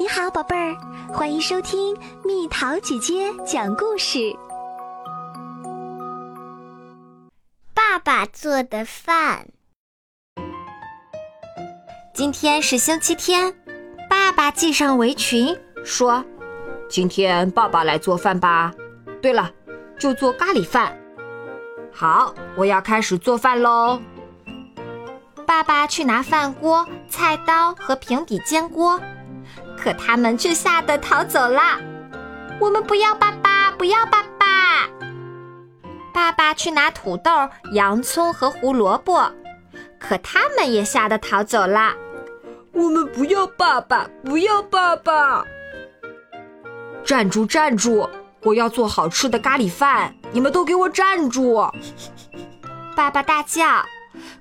你好，宝贝儿，欢迎收听蜜桃姐姐讲故事。爸爸做的饭。今天是星期天，爸爸系上围裙，说：“今天爸爸来做饭吧。对了，就做咖喱饭。好，我要开始做饭喽。”爸爸去拿饭锅、菜刀和平底煎锅。可他们却吓得逃走了。我们不要爸爸，不要爸爸。爸爸去拿土豆、洋葱和胡萝卜，可他们也吓得逃走了。我们不要爸爸，不要爸爸。站住，站住！我要做好吃的咖喱饭，你们都给我站住！爸爸大叫，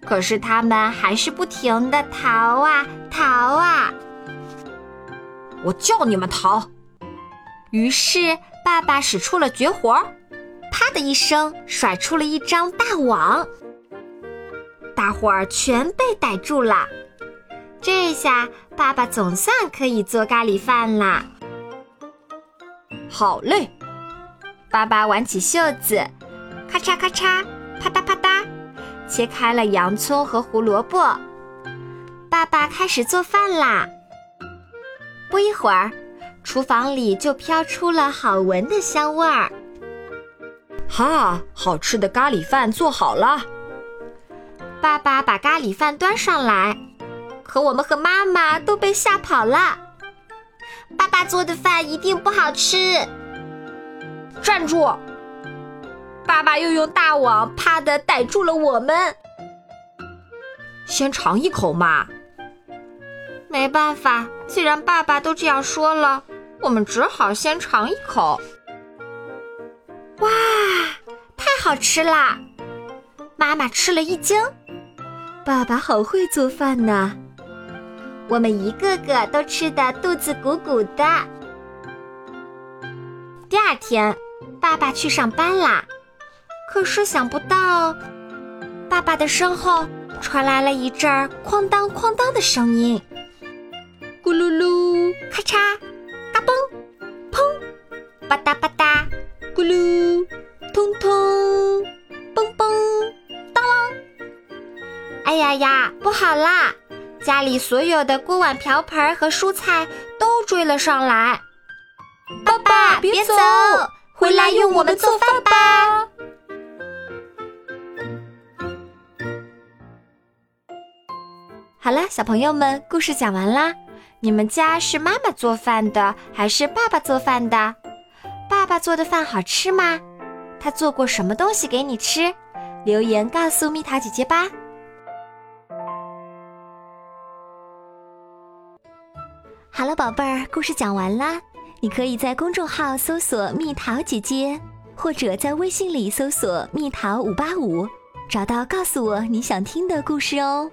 可是他们还是不停的逃啊逃啊。我叫你们逃！于是爸爸使出了绝活，啪的一声甩出了一张大网，大伙儿全被逮住了。这下爸爸总算可以做咖喱饭啦！好嘞！爸爸挽起袖子，咔嚓咔嚓，啪嗒啪嗒，切开了洋葱和胡萝卜。爸爸开始做饭啦！不一会儿，厨房里就飘出了好闻的香味儿。哈，好吃的咖喱饭做好了！爸爸把咖喱饭端上来，可我们和妈妈都被吓跑了。爸爸做的饭一定不好吃！站住！爸爸又用大网啪的逮住了我们。先尝一口嘛。没办法，既然爸爸都这样说了，我们只好先尝一口。哇，太好吃啦！妈妈吃了一惊。爸爸好会做饭呢。我们一个个都吃的肚子鼓鼓的。第二天，爸爸去上班啦。可是想不到，爸爸的身后传来了一阵哐当哐当的声音。咕噜噜，咔嚓，嘎嘣，砰，吧嗒吧嗒，咕噜，通通，嘣嘣，当啷！哎呀呀，不好啦！家里所有的锅碗瓢盆和蔬菜都追了上来。爸爸，别走，回来用我们做饭吧！好了，小朋友们，故事讲完啦。你们家是妈妈做饭的还是爸爸做饭的？爸爸做的饭好吃吗？他做过什么东西给你吃？留言告诉蜜桃姐姐吧。好了，宝贝儿，故事讲完啦。你可以在公众号搜索“蜜桃姐姐”，或者在微信里搜索“蜜桃五八五”，找到告诉我你想听的故事哦。